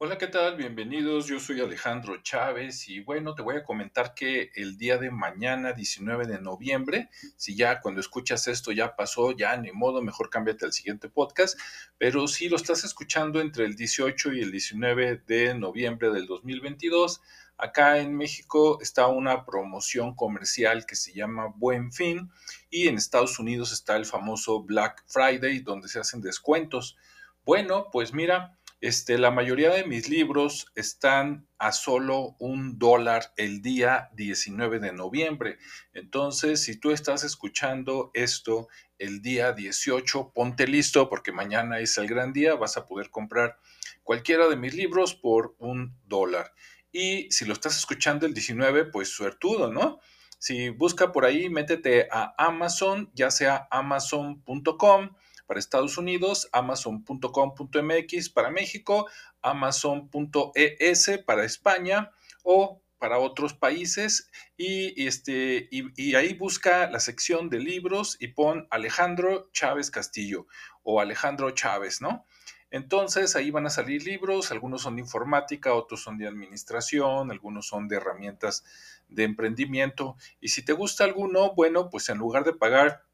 Hola, ¿qué tal? Bienvenidos. Yo soy Alejandro Chávez y bueno, te voy a comentar que el día de mañana, 19 de noviembre, si ya cuando escuchas esto ya pasó, ya ni modo, mejor cámbiate al siguiente podcast, pero si lo estás escuchando entre el 18 y el 19 de noviembre del 2022, acá en México está una promoción comercial que se llama Buen Fin y en Estados Unidos está el famoso Black Friday donde se hacen descuentos. Bueno, pues mira, este, la mayoría de mis libros están a solo un dólar el día 19 de noviembre. Entonces, si tú estás escuchando esto el día 18, ponte listo porque mañana es el gran día. Vas a poder comprar cualquiera de mis libros por un dólar. Y si lo estás escuchando el 19, pues suertudo, ¿no? Si busca por ahí, métete a Amazon, ya sea amazon.com para Estados Unidos, amazon.com.mx para México, amazon.es para España o para otros países y, este, y, ahí busca la sección de libros y pon Alejandro Chávez Castillo o Alejandro Chávez, ¿no? Entonces ahí van a salir libros, algunos son de informática, otros son de administración, algunos son de herramientas de emprendimiento. Y si te gusta alguno, bueno, pues en lugar de pagar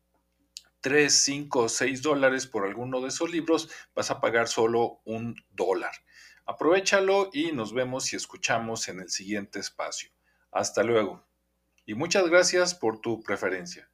3, 5 o 6 dólares por alguno de esos libros, vas a pagar solo un dólar. Aprovechalo y nos vemos y escuchamos en el siguiente espacio. Hasta luego. Y muchas gracias por tu preferencia.